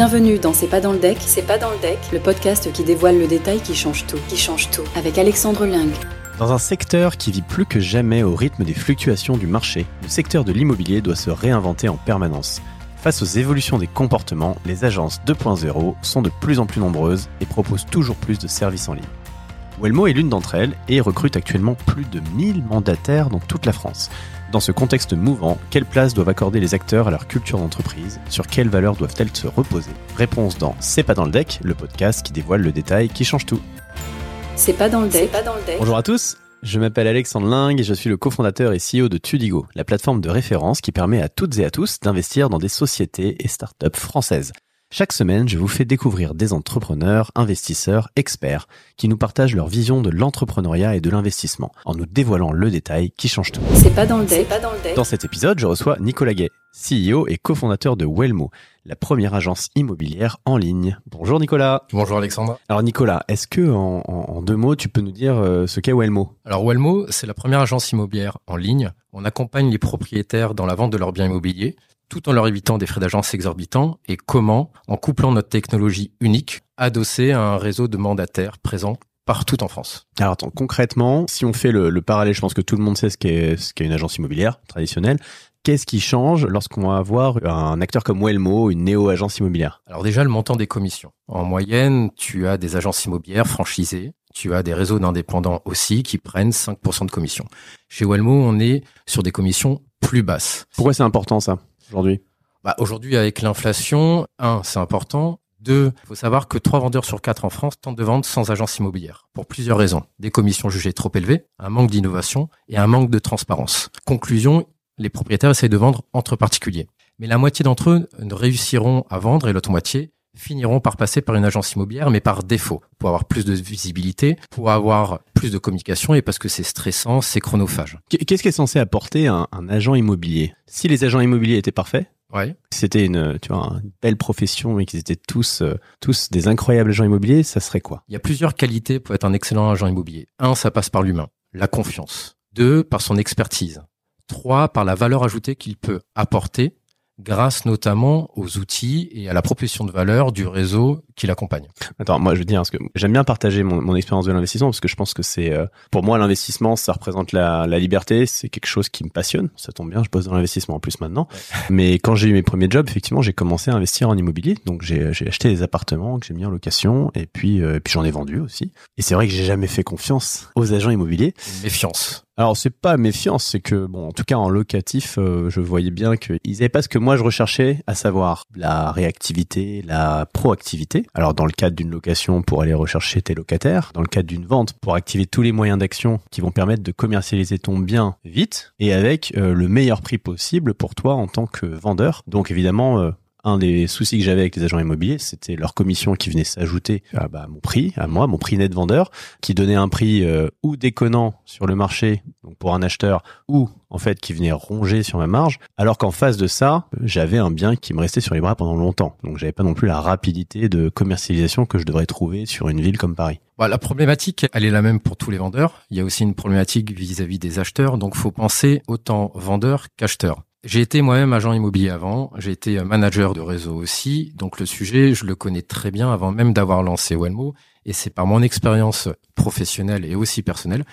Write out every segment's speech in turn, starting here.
Bienvenue dans C'est pas dans le deck, c'est pas dans le deck, le podcast qui dévoile le détail qui change tout, qui change tout, avec Alexandre Ling. Dans un secteur qui vit plus que jamais au rythme des fluctuations du marché, le secteur de l'immobilier doit se réinventer en permanence. Face aux évolutions des comportements, les agences 2.0 sont de plus en plus nombreuses et proposent toujours plus de services en ligne. Welmo est l'une d'entre elles et recrute actuellement plus de 1000 mandataires dans toute la France. Dans ce contexte mouvant, quelle place doivent accorder les acteurs à leur culture d'entreprise? Sur quelles valeurs doivent-elles se reposer? Réponse dans C'est pas dans le deck, le podcast qui dévoile le détail qui change tout. C'est pas dans le deck. pas dans le deck. Bonjour à tous, je m'appelle Alexandre Ling et je suis le cofondateur et CEO de Tudigo, la plateforme de référence qui permet à toutes et à tous d'investir dans des sociétés et startups françaises. Chaque semaine, je vous fais découvrir des entrepreneurs, investisseurs, experts qui nous partagent leur vision de l'entrepreneuriat et de l'investissement en nous dévoilant le détail qui change tout. C'est pas dans le deck. dans le deck. Dans cet épisode, je reçois Nicolas Gay, CEO et cofondateur de Wellmo, la première agence immobilière en ligne. Bonjour Nicolas. Bonjour Alexandre. Alors Nicolas, est-ce que en, en- en deux mots, tu peux nous dire euh, ce qu'est Wellmo? Alors Wellmo, c'est la première agence immobilière en ligne. On accompagne les propriétaires dans la vente de leurs biens immobiliers tout en leur évitant des frais d'agence exorbitants et comment, en couplant notre technologie unique, adosser à un réseau de mandataires présents partout en France. Alors attends, concrètement, si on fait le, le parallèle, je pense que tout le monde sait ce qu'est ce qu'est une agence immobilière traditionnelle. Qu'est-ce qui change lorsqu'on va avoir un acteur comme Wellmo, une néo-agence immobilière? Alors déjà, le montant des commissions. En moyenne, tu as des agences immobilières franchisées, tu as des réseaux d'indépendants aussi qui prennent 5% de commission. Chez Wellmo, on est sur des commissions plus basses. Pourquoi c'est important ça? Aujourd'hui Bah, Aujourd'hui, avec l'inflation, un, c'est important. Deux, il faut savoir que trois vendeurs sur quatre en France tentent de vendre sans agence immobilière. Pour plusieurs raisons. Des commissions jugées trop élevées, un manque d'innovation et un manque de transparence. Conclusion, les propriétaires essayent de vendre entre particuliers. Mais la moitié d'entre eux ne réussiront à vendre et l'autre moitié finiront par passer par une agence immobilière, mais par défaut, pour avoir plus de visibilité, pour avoir plus de communication et parce que c'est stressant, c'est chronophage. Qu'est-ce qui est censé apporter un, un agent immobilier? Si les agents immobiliers étaient parfaits, Ouais. c'était une, tu vois, une belle profession et qu'ils étaient tous, euh, tous des incroyables agents immobiliers, ça serait quoi? Il y a plusieurs qualités pour être un excellent agent immobilier. Un, ça passe par l'humain, la confiance. Deux, par son expertise. Trois, par la valeur ajoutée qu'il peut apporter grâce notamment aux outils et à la proposition de valeur du réseau qui l'accompagne. Attends, moi je veux dire, parce que j'aime bien partager mon, mon expérience de l'investissement, parce que je pense que c'est, euh, pour moi, l'investissement, ça représente la, la liberté, c'est quelque chose qui me passionne, ça tombe bien, je bosse dans l'investissement en plus maintenant. Mais quand j'ai eu mes premiers jobs, effectivement, j'ai commencé à investir en immobilier, donc j'ai acheté des appartements que j'ai mis en location, et puis, euh, et puis j'en ai vendu aussi. Et c'est vrai que j'ai jamais fait confiance aux agents immobiliers. Méfiance. Alors c'est pas méfiance, c'est que bon, en tout cas en locatif, euh, je voyais bien qu'ils avaient pas ce que moi je recherchais, à savoir la réactivité, la proactivité. Alors dans le cadre d'une location pour aller rechercher tes locataires, dans le cadre d'une vente pour activer tous les moyens d'action qui vont permettre de commercialiser ton bien vite et avec euh, le meilleur prix possible pour toi en tant que vendeur. Donc évidemment. euh, un des soucis que j'avais avec les agents immobiliers, c'était leur commission qui venait s'ajouter à bah, mon prix, à moi, mon prix net vendeur, qui donnait un prix euh, ou déconnant sur le marché, pour un acheteur, ou en fait qui venait ronger sur ma marge, alors qu'en face de ça, j'avais un bien qui me restait sur les bras pendant longtemps. Donc j'avais pas non plus la rapidité de commercialisation que je devrais trouver sur une ville comme Paris. Bah, la problématique, elle est la même pour tous les vendeurs. Il y a aussi une problématique vis-à-vis des acheteurs, donc faut penser autant vendeur qu'acheteur. J'ai été moi-même agent immobilier avant, j'ai été manager de réseau aussi, donc le sujet, je le connais très bien avant même d'avoir lancé Wellmo, et c'est par mon expérience professionnelle et aussi personnelle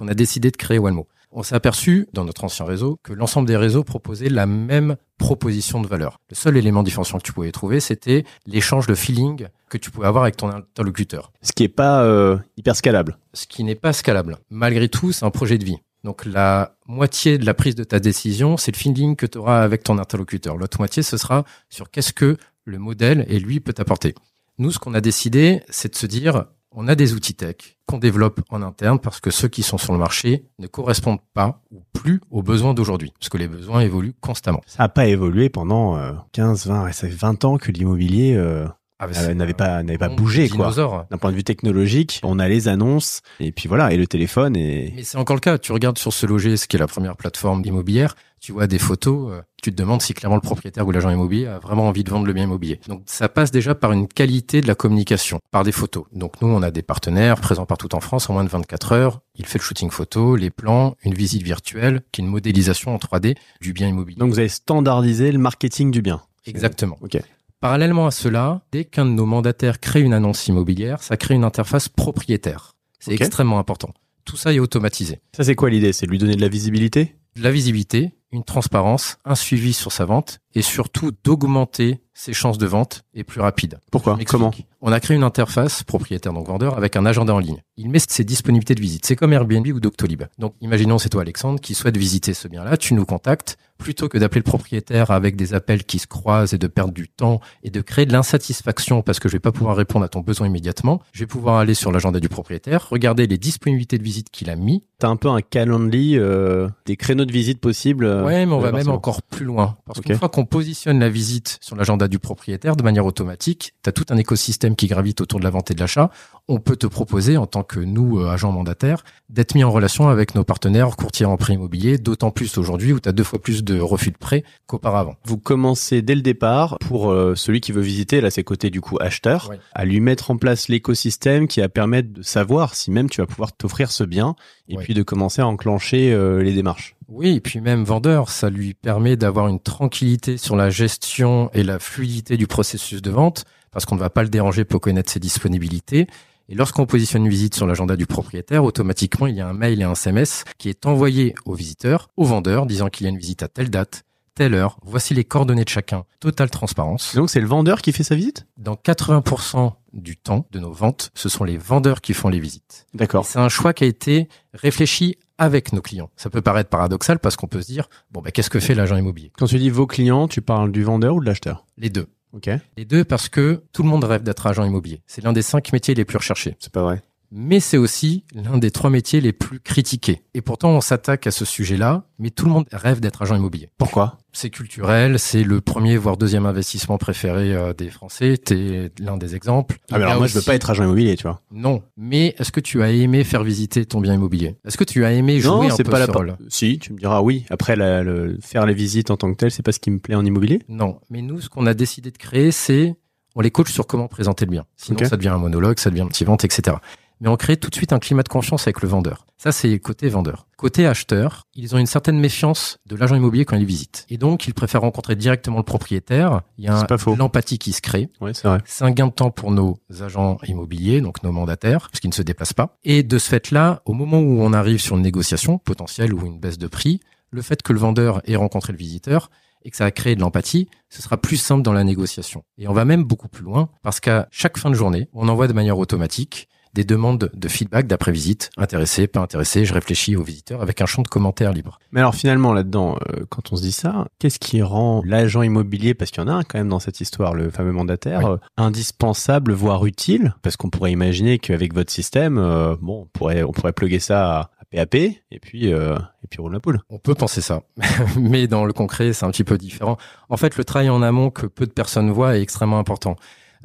qu'on a décidé de créer Wellmo. On s'est aperçu, dans notre ancien réseau, que l'ensemble des réseaux proposaient la même proposition de valeur. Le seul élément différenciant que tu pouvais trouver, c'était l'échange de feeling que tu pouvais avoir avec ton interlocuteur. Ce qui est pas euh, hyper scalable. Ce qui n'est pas scalable. Malgré tout, c'est un projet de vie. Donc la moitié de la prise de ta décision, c'est le feeling que tu auras avec ton interlocuteur. L'autre moitié, ce sera sur qu'est-ce que le modèle et lui peut t'apporter. Nous, ce qu'on a décidé, c'est de se dire, on a des outils tech qu'on développe en interne parce que ceux qui sont sur le marché ne correspondent pas ou plus aux besoins d'aujourd'hui, parce que les besoins évoluent constamment. Ça a pas évolué pendant euh, 15, 20, ouais, ça fait 20 ans que l'immobilier euh, Ah, bah, euh, n'avait pas n'avait pas bougé. D'un point de vue technologique, on a les annonces et puis voilà et le téléphone et Mais c'est encore le cas. Tu regardes sur ce loger, ce qui est la première plateforme immobilière, tu vois des photos, euh, tu te demandes si clairement le propriétaire ou l'agent immobilier a vraiment envie de vendre le bien immobilier. Donc ça passe déjà par une qualité de la communication, par des photos. Donc nous, on a des partenaires présents partout en France en moins de 24 heures. Il fait le shooting photo, les plans, une visite virtuelle, qui est une modélisation en 3D du bien immobilier. donc vous avez standardisé le marketing du bien. Exactement. Ok. Parallèlement à cela, dès qu'un de nos mandataires crée une annonce immobilière, ça crée une interface propriétaire. C'est extrêmement important. Tout ça est automatisé. Ça, c'est quoi l'idée? C'est de lui donner de la visibilité? De la visibilité, une transparence, un suivi sur sa vente et surtout d'augmenter ses chances de vente et plus rapide. Pourquoi. Comment On a créé une interface, propriétaire donc vendeur, avec un agenda en ligne. Il met ses disponibilités de visite. C'est comme Airbnb ou Doctolib. Donc, imaginons c'est toi Alexandre qui souhaite visiter ce bien-là. Tu nous contactes. Plutôt que d'appeler le propriétaire avec des appels qui se croisent et de perdre du temps et de créer de l'insatisfaction parce que je vais pas pouvoir répondre à ton besoin immédiatement, je vais pouvoir aller sur l'agenda du propriétaire, regarder les disponibilités de visite qu'il a mis. T'as un peu un calendrier euh, des créneaux de visite possibles. Euh, Ouais, mais on va même encore plus loin. Parce qu'une fois qu'on positionne la visite sur l'agenda du propriétaire de manière automatique, tu as tout un écosystème qui gravite autour de la vente et de l'achat. On peut te proposer, en tant que nous, euh, agents mandataires, d'être mis en relation avec nos partenaires courtiers en prêt immobilier, d'autant plus aujourd'hui où tu as deux fois plus de refus de prêt qu'auparavant. Vous commencez dès le départ pour euh, celui qui veut visiter, là c'est côté du coup acheteur, à lui mettre en place l'écosystème qui va permettre de savoir si même tu vas pouvoir t'offrir ce bien et puis de commencer à enclencher euh, les démarches. Oui, et puis même vendeur, ça lui permet d'avoir une tranquillité sur la gestion et la fluidité du processus de vente, parce qu'on ne va pas le déranger pour connaître ses disponibilités. Et lorsqu'on positionne une visite sur l'agenda du propriétaire, automatiquement, il y a un mail et un SMS qui est envoyé au visiteur, au vendeur, disant qu'il y a une visite à telle date, telle heure. Voici les coordonnées de chacun. Totale transparence. Et donc c'est le vendeur qui fait sa visite? Dans 80% du temps de nos ventes, ce sont les vendeurs qui font les visites. D'accord. C'est un choix qui a été réfléchi avec nos clients. Ça peut paraître paradoxal parce qu'on peut se dire, bon, bah, qu'est-ce que fait l'agent immobilier? Quand tu dis vos clients, tu parles du vendeur ou de l'acheteur? Les deux. Ok. Les deux parce que tout le monde rêve d'être agent immobilier. C'est l'un des cinq métiers les plus recherchés. C'est pas vrai. Mais c'est aussi l'un des trois métiers les plus critiqués. Et pourtant, on s'attaque à ce sujet-là, mais tout le monde rêve d'être agent immobilier. Pourquoi? C'est culturel, c'est le premier voire deuxième investissement préféré euh, des Français. T'es l'un des exemples. Ah mais alors moi je veux aussi- pas être agent immobilier, tu vois. Non. Mais est-ce que tu as aimé faire visiter ton bien immobilier? Est-ce que tu as aimé jouer non, un c'est peu pas la ce rôle? Si, tu me diras oui. Après la- le, faire les visites en tant que tel, c'est pas ce qui me plaît en immobilier? Non, mais nous, ce qu'on a décidé de créer, c'est on les coach sur comment présenter le bien. Sinon, ça devient un monologue, ça devient un petit vente, etc. Mais on crée tout de suite un climat de confiance avec le vendeur. Ça, c'est côté vendeur. Côté acheteur, ils ont une certaine méfiance de l'agent immobilier quand ils visitent. Et donc, ils préfèrent rencontrer directement le propriétaire. Il y a l'empathie qui se crée. Ouais, c'est vrai. C'est un gain de temps pour nos agents immobiliers, donc nos mandataires, parce qu'ils ne se déplacent pas. Et de ce fait-là, au moment où on arrive sur une négociation potentielle ou une baisse de prix, le fait que le vendeur ait rencontré le visiteur et que ça a créé de l'empathie, ce sera plus simple dans la négociation. Et on va même beaucoup plus loin, parce qu'à chaque fin de journée, on envoie de manière automatique des demandes de feedback d'après-visite, intéressé, pas intéressé, je réfléchis au visiteur avec un champ de commentaires libre. Mais alors finalement là-dedans, euh, quand on se dit ça, qu'est-ce qui rend l'agent immobilier, parce qu'il y en a un quand même dans cette histoire, le fameux mandataire, Oui. euh, indispensable, voire utile? Parce qu'on pourrait imaginer qu'avec votre système, euh, bon, on pourrait, on pourrait plugger ça à, à PAP et puis euh, et puis roule la poule. On peut penser ça, mais dans le concret, c'est un petit peu différent. En fait, le travail en amont que peu de personnes voient est extrêmement important.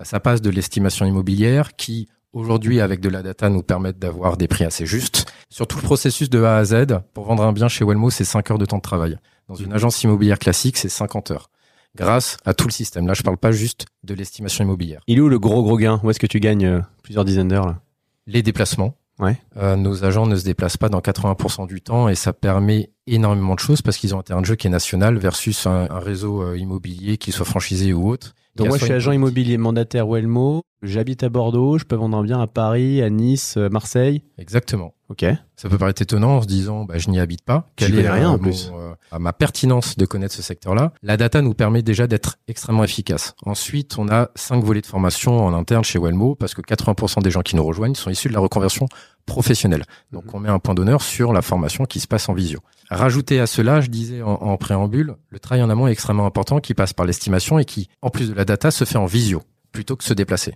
Ça passe de l'estimation immobilière qui, aujourd'hui, avec de la data, nous permettent d'avoir des prix assez justes. Sur tout le processus de A à Z, pour vendre un bien chez Wellmo, c'est 5 heures de temps de travail. Dans une agence immobilière classique, c'est 50 heures. Grâce à tout le système. Là, je parle pas juste de l'estimation immobilière. Il est où le gros gros gain? Où est-ce que tu gagnes euh, plusieurs dizaines d'heures là? Les déplacements. Ouais. Euh, nos agents ne se déplacent pas dans 80% du temps et ça permet énormément de choses parce qu'ils ont un terrain de jeu qui est national versus un, un réseau euh, immobilier qui soit franchisé ou autre. Donc moi je suis agent politique- immobilier mandataire Wellmo, j'habite à Bordeaux, je peux vendre un bien à Paris, à Nice, euh, Marseille. Exactement. Ok. Ça peut paraître étonnant en se disant bah, je n'y habite pas. Quelle est rien, euh, en plus. mon, euh, à ma pertinence de connaître ce secteur-là La data nous permet déjà d'être extrêmement efficace. Ensuite, on a cinq volets de formation en interne chez Wellmo parce que 80% des gens qui nous rejoignent sont issus de la reconversion professionnelle. Donc, Mhm. on met un point d'honneur sur la formation qui se passe en visio. Rajouter à cela, je disais en, en préambule, le travail en amont est extrêmement important qui passe par l'estimation et qui, en plus de la data, se fait en visio plutôt que se déplacer.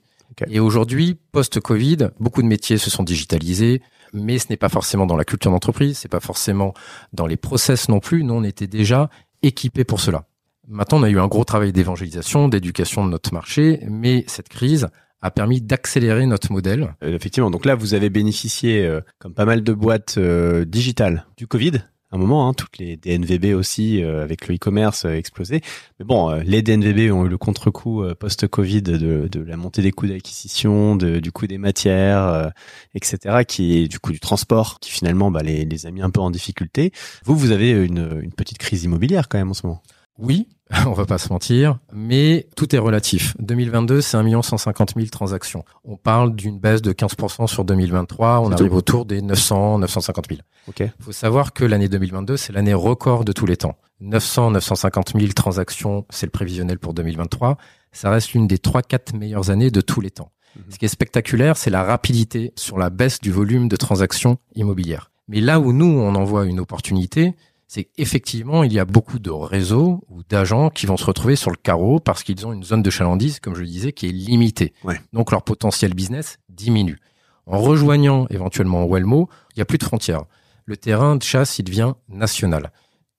Et aujourd'hui, post-Covid, beaucoup de métiers se sont digitalisés, mais ce n'est pas forcément dans la culture d'entreprise, c'est pas forcément dans les process non plus. Nous, on était déjà équipés pour cela. Maintenant, on a eu un gros travail d'évangélisation, d'éducation de notre marché, mais cette crise a permis d'accélérer notre modèle. Euh, effectivement. Donc là, vous avez bénéficié, euh, comme pas mal de boîtes euh, digitales, du Covid. Un moment, hein, toutes les DNVB aussi, euh, avec le e-commerce, euh, explosé. Mais bon, euh, les DNVB ont eu le contre-coup euh, post-Covid de, de la montée des coûts d'acquisition, de, du coût des matières, euh, etc., qui est du coup du transport, qui finalement bah, les, les a mis un peu en difficulté. Vous, vous avez une, une petite crise immobilière quand même en ce moment. Oui, on va pas se mentir, mais tout est relatif. 2022, c'est 1 150 000 transactions. On parle d'une baisse de 15% sur 2023. On arrive autour des 900, 950 000. Ok. Il faut savoir que l'année 2022, c'est l'année record de tous les temps. 900, 950 000 transactions, c'est le prévisionnel pour 2023. Ça reste l'une des 3-4 meilleures années de tous les temps. Mhm. Ce qui est spectaculaire, c'est la rapidité sur la baisse du volume de transactions immobilières. Mais là où nous, on en voit une opportunité, c'est qu'effectivement, il y a beaucoup de réseaux ou d'agents qui vont se retrouver sur le carreau parce qu'ils ont une zone de chalandise, comme je le disais, qui est limitée. Ouais. Donc leur potentiel business diminue. En rejoignant éventuellement Wellmo, il n'y a plus de frontières. Le terrain de chasse, il devient national.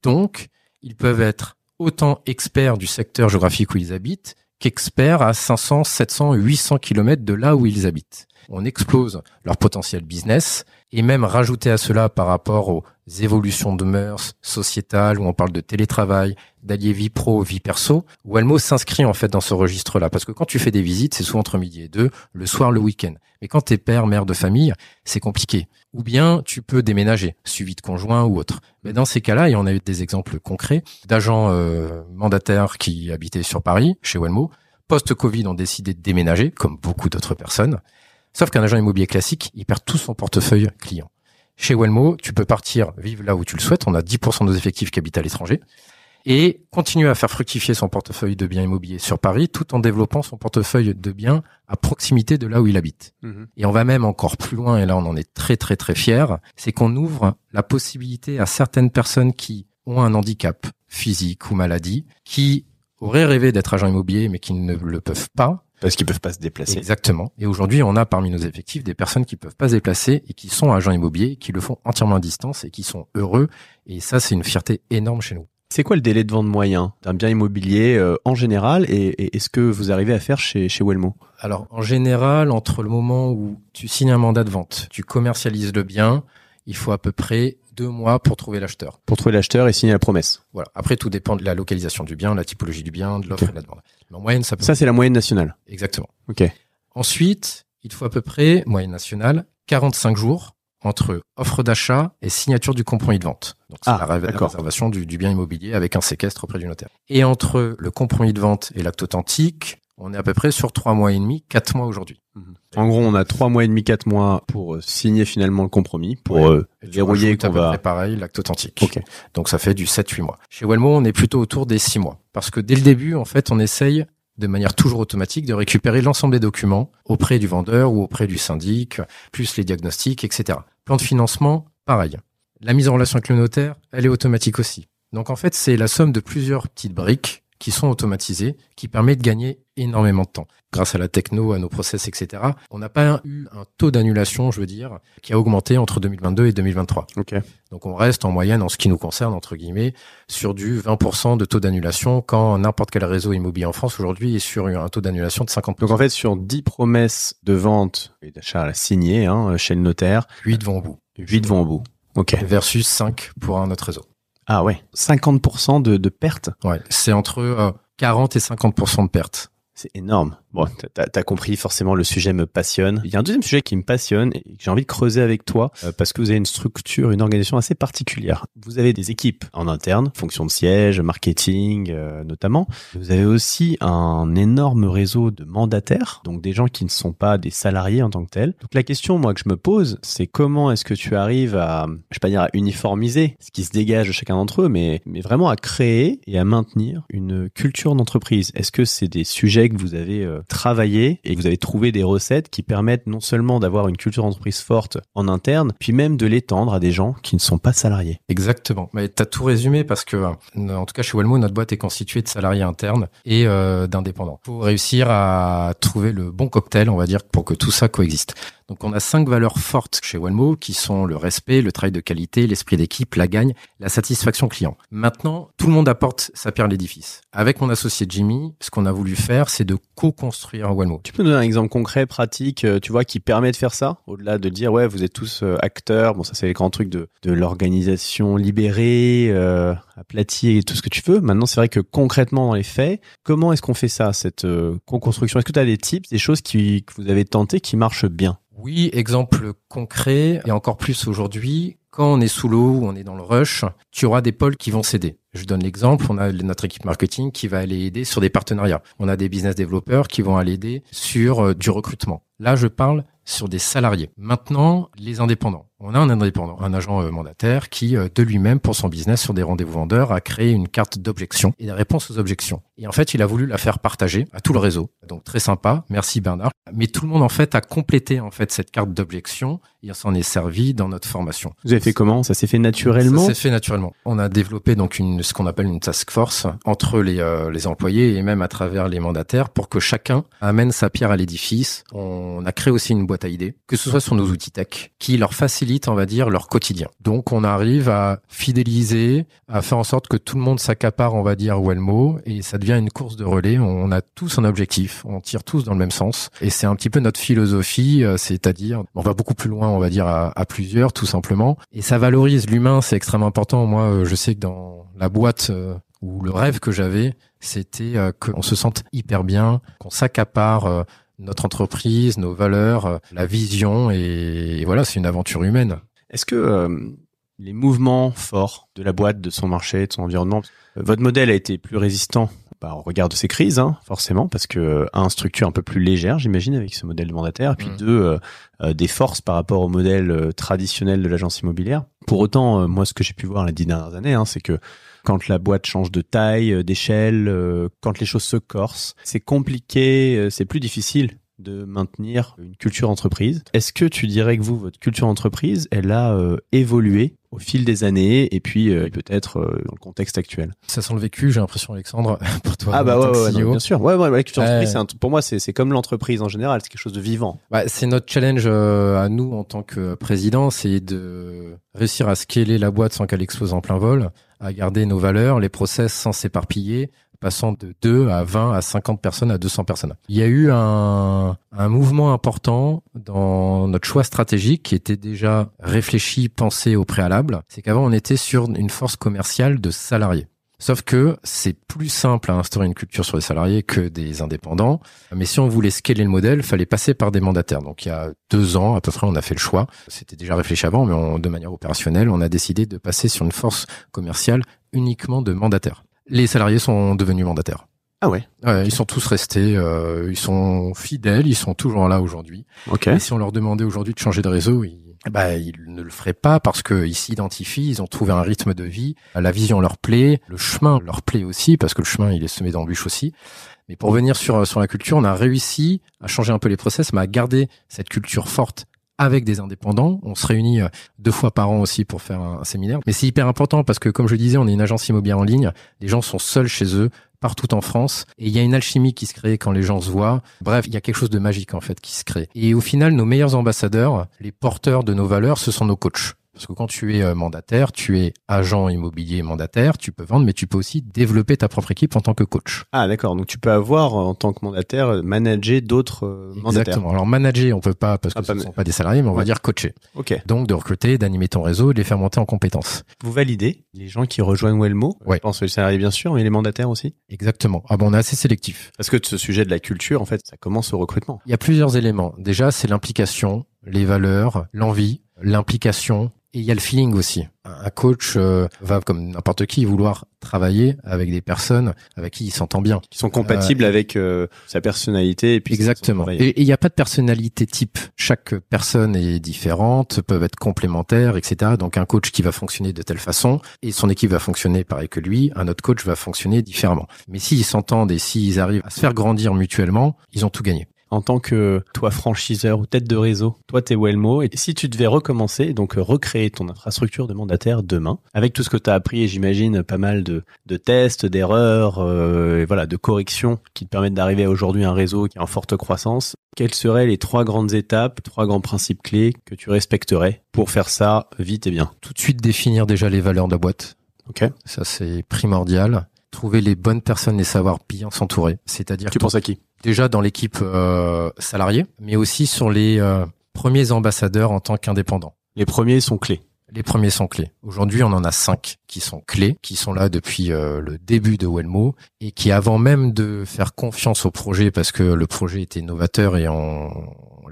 Donc, ils peuvent être autant experts du secteur géographique où ils habitent qu'experts à 500, 700, 800 kilomètres de là où ils habitent. On explose leur potentiel business et même rajouter à cela par rapport aux évolutions de mœurs sociétales où on parle de télétravail, d'allier vie pro, vie perso, Wellmo s'inscrit en fait dans ce registre-là. Parce que quand tu fais des visites, c'est souvent entre midi et deux, le soir, le week-end. Mais quand t'es père, mère de famille, c'est compliqué. Ou bien tu peux déménager, suivi de conjoint ou autre. Mais dans ces cas-là, et on a eu des exemples concrets d'agents euh, mandataires qui habitaient sur Paris, chez Wellmo, post-Covid ont décidé de déménager, comme beaucoup d'autres personnes. Sauf qu'un agent immobilier classique, il perd tout son portefeuille client. Chez Wellmo, tu peux partir vivre là où tu le souhaites. On a 10% de nos effectifs qui habitent à l'étranger. Et continuer à faire fructifier son portefeuille de biens immobiliers sur Paris tout en développant son portefeuille de biens à proximité de là où il habite. Mhm. Et on va même encore plus loin, et là on en est très très très fiers, c'est qu'on ouvre la possibilité à certaines personnes qui ont un handicap physique ou maladie, qui auraient rêvé d'être agent immobilier mais qui ne le peuvent pas, Parce qu'ils peuvent pas se déplacer. Exactement. Et aujourd'hui, on a parmi nos effectifs des personnes qui peuvent pas se déplacer et qui sont agents immobiliers, qui le font entièrement à distance et qui sont heureux. Et ça, c'est une fierté énorme chez nous. C'est quoi le délai de vente moyen d'un bien immobilier euh, en général et, et est-ce que vous arrivez à faire chez, chez Wellmo? Alors, en général, entre le moment où tu signes un mandat de vente, tu commercialises le bien, il faut à peu près deux mois pour trouver l'acheteur. Pour trouver l'acheteur et signer la promesse. Voilà. Après, tout dépend de la localisation du bien, la typologie du bien, de l'offre et de la demande. Mais en moyenne, ça peut. Ça, c'est la moyenne nationale. Exactement. Ok. Ensuite, il faut à peu près, moyenne nationale, 45 jours entre offre d'achat et signature du compromis de vente. Donc, c'est Ah, la, la réservation du, du bien immobilier avec un séquestre auprès du notaire. Et entre le compromis de vente et l'acte authentique, on est à peu près sur trois mois et demi, quatre mois aujourd'hui. En gros, on a trois mois et demi, quatre mois pour euh, signer finalement le compromis, pour Ouais. euh, verrouiller qu'on va. pareil, l'acte authentique. Donc ça fait du 7-8 mois. Chez Wellmo, on est plutôt autour des 6 mois. Parce que dès le début, en fait, on essaye de manière toujours automatique de récupérer l'ensemble des documents auprès du vendeur ou auprès du syndic, plus les diagnostics, etc. Plan de financement, pareil. La mise en relation avec le notaire, elle est automatique aussi. Donc en fait, c'est la somme de plusieurs petites briques qui sont automatisées, qui permet de gagner énormément de temps. Grâce à la techno, à nos process, etc. On n'a pas eu un taux d'annulation, je veux dire, qui a augmenté entre 2022 et 2023. Ok. Donc on reste en moyenne, en ce qui nous concerne, entre guillemets, sur du 20% de taux d'annulation quand n'importe quel réseau immobilier en France aujourd'hui est sur un taux d'annulation de 50%. Donc en fait, sur 10 promesses de vente et d'achat à signer hein, chez le notaire, 8 vont au bout. 8 vont au bout. Ok. Versus 5 pour un autre réseau. Ah ouais. 50% de, de pertes, Ouais. C'est entre euh, 40 et 50% de pertes. C'est énorme. Bon, t'as as compris, forcément, le sujet me passionne. Il y a un deuxième sujet qui me passionne et que j'ai envie de creuser avec toi euh, parce que vous avez une structure, une organisation assez particulière. Vous avez des équipes en interne, fonction de siège, marketing euh, notamment. Vous avez aussi un énorme réseau de mandataires, donc des gens qui ne sont pas des salariés en tant que tels. Donc la question, moi, que je me pose, c'est comment est-ce que tu arrives à, je vais pas dire à uniformiser ce qui se dégage de chacun d'entre eux, mais, mais vraiment à créer et à maintenir une culture d'entreprise. Est-ce que c'est des sujets que vous avez euh, travaillé et que vous avez trouvé des recettes qui permettent non seulement d'avoir une culture d'entreprise forte en interne, puis même de l'étendre à des gens qui ne sont pas salariés Exactement. Mais t'as tout résumé parce que, en tout cas, chez Wellmo, notre boîte est constituée de salariés internes et euh, d'indépendants. Faut réussir à trouver le bon cocktail, on va dire, pour que tout ça coexiste. Donc, on a cinq valeurs fortes chez Wellmo qui sont le respect, le travail de qualité, l'esprit d'équipe, la gagne, la satisfaction client. Maintenant, tout le monde apporte sa pierre à l'édifice. Avec mon associé Jimmy, ce qu'on a voulu faire, c'est de co-construire Wellmo. Tu peux nous donner un exemple concret, pratique, euh, tu vois, qui permet de faire ça Au-delà de dire, ouais, vous êtes tous euh, acteurs, bon, ça c'est les grands trucs de, de l'organisation libérée, euh, aplatie et tout ce que tu veux. Maintenant, c'est vrai que concrètement, dans les faits, comment est-ce qu'on fait ça, cette euh, co-construction? Est-ce que tu as des tips, des choses qui, que vous avez tentées qui marchent bien? Oui, exemple concret, et encore plus aujourd'hui, quand on est sous l'eau ou on est dans le rush, tu auras des pôles qui vont céder. Je donne l'exemple, on a notre équipe marketing qui va aller aider sur des partenariats. On a des business développeurs qui vont aller aider sur euh, du recrutement. Là, je parle sur des salariés. Maintenant, les indépendants. On a un indépendant, un agent euh, mandataire qui, euh, de lui-même, pour son business sur des rendez-vous vendeurs, a créé une carte d'objection et des réponses aux objections. Et en fait, il a voulu la faire partager à tout le réseau. Donc très sympa, merci Bernard. Mais tout le monde en fait a complété en fait cette carte d'objection et on s'en est servi dans notre formation. Vous avez fait comment? Ça s'est fait naturellement? Ça s'est fait naturellement. On a développé donc une ce qu'on appelle une task force entre les euh, les employés et même à travers les mandataires pour que chacun amène sa pierre à l'édifice. On a créé aussi une boîte à idées, que ce soit sur nos outils tech, qui leur facilite, on va dire, leur quotidien. Donc on arrive à fidéliser, à faire en sorte que tout le monde s'accapare, on va dire, Wellmo, et ça devient une course de relais. On a tous un objectif, on tire tous dans le même sens, et c'est un petit peu notre philosophie, euh, c'est-à-dire on va beaucoup plus loin, on va dire, à, à plusieurs, tout simplement, et ça valorise l'humain, c'est extrêmement important. Moi, euh, je sais que dans la boîte euh, ou le rêve que j'avais, c'était qu'on se sente hyper bien, qu'on s'accapare notre entreprise, nos valeurs, la vision, et, voilà, c'est une aventure humaine. Est-ce que les mouvements forts de la boîte, de son marché, de son environnement. Votre modèle a été plus résistant bah, au regard de ces crises, hein, forcément, parce que un structure un peu plus légère, j'imagine, avec ce modèle de mandataire, et puis mmh. deux euh, euh, des forces par rapport au modèle euh, traditionnel de l'agence immobilière. Pour autant, moi, ce que j'ai pu voir les dix dernières années, hein, c'est que quand la boîte change de taille, d'échelle, quand les choses se corsent, c'est compliqué, c'est plus difficile de maintenir une culture entreprise. Est-ce que tu dirais que vous, votre culture entreprise, elle a euh, évolué au fil des années et puis euh, peut-être euh, dans le contexte actuel? Ça sent le vécu, j'ai l'impression, Alexandre, pour toi. Ah bah ouais, ouais, bien sûr. Ouais, ouais, la culture entreprise, pour moi, c'est comme l'entreprise en général, c'est quelque chose de vivant. Bah, c'est notre challenge à nous en tant que président, c'est de réussir à scaler la boîte sans qu'elle explose en plein vol, à garder nos valeurs, les process sans s'éparpiller, passant de 2 à 20 à 50 personnes à 200 personnes. Il y a eu un, un mouvement important dans notre choix stratégique qui était déjà réfléchi, pensé au préalable. C'est qu'avant, on était sur une force commerciale de salariés. Sauf que c'est plus simple à instaurer une culture sur les salariés que des indépendants. Mais si on voulait scaler le modèle, fallait passer par des mandataires. Donc il y a deux ans à peu près, on a fait le choix. C'était déjà réfléchi avant, mais de manière opérationnelle, on a décidé de passer sur une force commerciale uniquement de mandataires les salariés sont devenus mandataires. Ah ouais. Ils sont tous restés, euh, ils sont fidèles, ils sont toujours là aujourd'hui. Ok. Et si on leur demandait aujourd'hui de changer de réseau, ils, bah, ils ne le feraient pas parce qu'ils s'identifient, ils ont trouvé un rythme de vie, la vision leur plaît, le chemin leur plaît aussi parce que le chemin il est semé d'embûches aussi. Mais pour venir sur sur la culture, on a réussi à changer un peu les process, mais à garder cette culture forte avec des indépendants. On se réunit euh, deux fois par an aussi pour faire un, séminaire. Mais c'est hyper important parce que, comme je disais, on est une agence immobilière en ligne. Les gens sont seuls chez eux partout en France et il y a une alchimie qui se crée quand les gens se voient. Bref, il y a quelque chose de magique en fait qui se crée. Et au final, nos meilleurs ambassadeurs, les porteurs de nos valeurs, ce sont nos coachs. Parce que quand tu es euh, mandataire, tu es agent immobilier mandataire, tu peux vendre, mais tu peux aussi développer ta propre équipe en tant que coach. Ah d'accord, donc tu peux avoir en tant que mandataire manager d'autres euh, mandataires. Exactement. Alors manager, on peut pas parce que ah, ce ne sont pas des salariés, mais on va dire coacher. Ok. Donc de recruter, d'animer ton réseau, de les faire monter en compétences. Vous validez les gens qui rejoignent Wellmo Ouais. Je pense les salariés bien sûr, mais les mandataires aussi? Exactement. Ah bon, on est assez sélectif. Parce que ce sujet de la culture, en fait, ça commence au recrutement. Il y a plusieurs éléments. Déjà, c'est l'implication, les valeurs, l'envie, l'implication, et il y a le feeling aussi. Un coach euh, va, comme n'importe qui, vouloir travailler avec des personnes avec qui il s'entend bien. Qui sont compatibles euh, avec euh, sa personnalité. Et puis exactement. Et il n'y a pas de personnalité type. Chaque personne est différente, peuvent être complémentaires, etc. Donc un coach qui va fonctionner de telle façon et son équipe va fonctionner pareil que lui, un autre coach va fonctionner différemment. Mais s'ils s'entendent et s'ils arrivent à se faire grandir mutuellement, ils ont tout gagné en tant que toi franchiseur ou tête de réseau, toi t'es Wellmo, et si tu devais recommencer, donc euh, recréer ton infrastructure de mandataire demain, avec tout ce que tu as appris, et j'imagine pas mal de, de tests, d'erreurs, euh, et voilà, de corrections qui te permettent d'arriver à aujourd'hui un réseau qui est en forte croissance, quelles seraient les trois grandes étapes, trois grands principes clés que tu respecterais pour faire ça vite et bien? Tout de suite définir déjà les valeurs de la boîte. Ok. Ça c'est primordial trouver les bonnes personnes et savoir bien s'entourer. C'est-à-dire tu penses à qui? Déjà dans l'équipe euh, salariée, mais aussi sur les euh, premiers ambassadeurs en tant qu'indépendants. Les premiers sont clés. Les premiers sont clés. Aujourd'hui, on en a cinq qui sont clés, qui sont là depuis euh, le début de Wellmo et qui, avant même de faire confiance au projet, parce que le projet était novateur et on,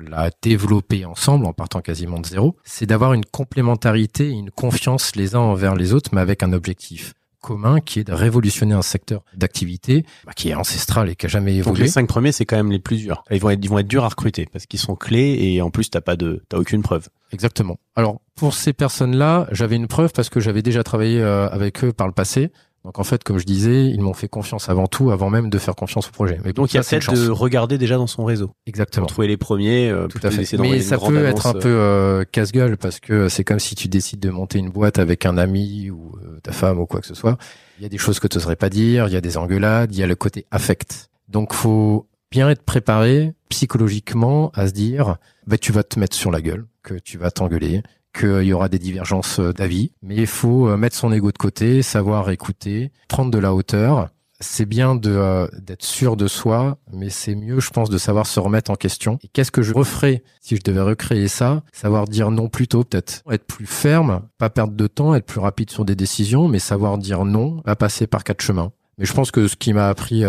l'a développé ensemble en partant quasiment de zéro, c'est d'avoir une complémentarité et une confiance les uns envers les autres, mais avec un objectif commun qui est de révolutionner un secteur d'activité bah, qui est ancestral et qui a jamais évolué. Donc les cinq premiers, c'est quand même les plus durs. Ils vont être, ils vont être durs à recruter parce qu'ils sont clés et en plus t'as pas de, t'as aucune preuve. Exactement. Alors pour ces personnes-là, j'avais une preuve parce que j'avais déjà travaillé euh, avec eux par le passé. Donc en fait, comme je disais, ils m'ont fait confiance avant tout, avant même de faire confiance au projet. Mais donc il y a peut-être de regarder déjà dans son réseau. Exactement. Pour trouver les premiers. Euh, tout à fait. Mais ça peut être un peu euh, casse-gueule parce que c'est comme si tu décides de monter une boîte avec un ami ou euh, ta femme ou quoi que ce soit. Il y a des choses que tu n'oserais pas dire, il y a des engueulades, il y a le côté affect. Donc faut bien être préparé psychologiquement à se dire, bah, tu vas te mettre sur la gueule, que tu vas t'engueuler, qu'il y aura des divergences euh, d'avis, mais il faut euh, mettre son ego de côté, savoir écouter, prendre de la hauteur. C'est bien de euh, d'être sûr de soi, mais c'est mieux, je pense, de savoir se remettre en question. Et qu'est-ce que je referais si je devais recréer ça? Savoir dire non plus tôt, peut-être. Être plus ferme, pas perdre de temps, être plus rapide sur des décisions, mais savoir dire non, à passer par quatre chemins. Mais je pense que ce qui m'a appris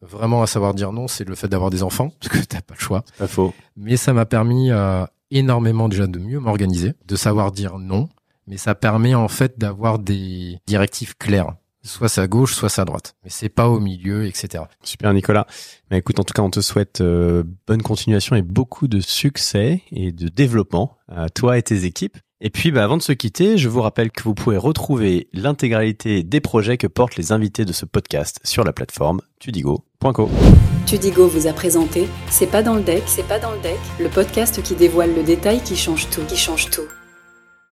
vraiment à savoir dire non, c'est le fait d'avoir des enfants, parce que t'as pas le choix. Pas faux. Mais ça m'a permis énormément déjà de mieux m'organiser, de savoir dire non, mais ça permet en fait d'avoir des directives claires. Soit à gauche, soit à droite. Mais c'est pas au milieu, etc. Super Nicolas. Mais écoute, en tout cas, on te souhaite euh, bonne continuation et beaucoup de succès et de développement à toi et tes équipes. Et puis, bah, avant de se quitter, je vous rappelle que vous pouvez retrouver l'intégralité des projets que portent les invités de ce podcast sur la plateforme tudigo.co. Tudigo vous a présenté C'est pas dans le deck, c'est pas dans le deck, le podcast qui dévoile le détail qui change tout, qui change tout.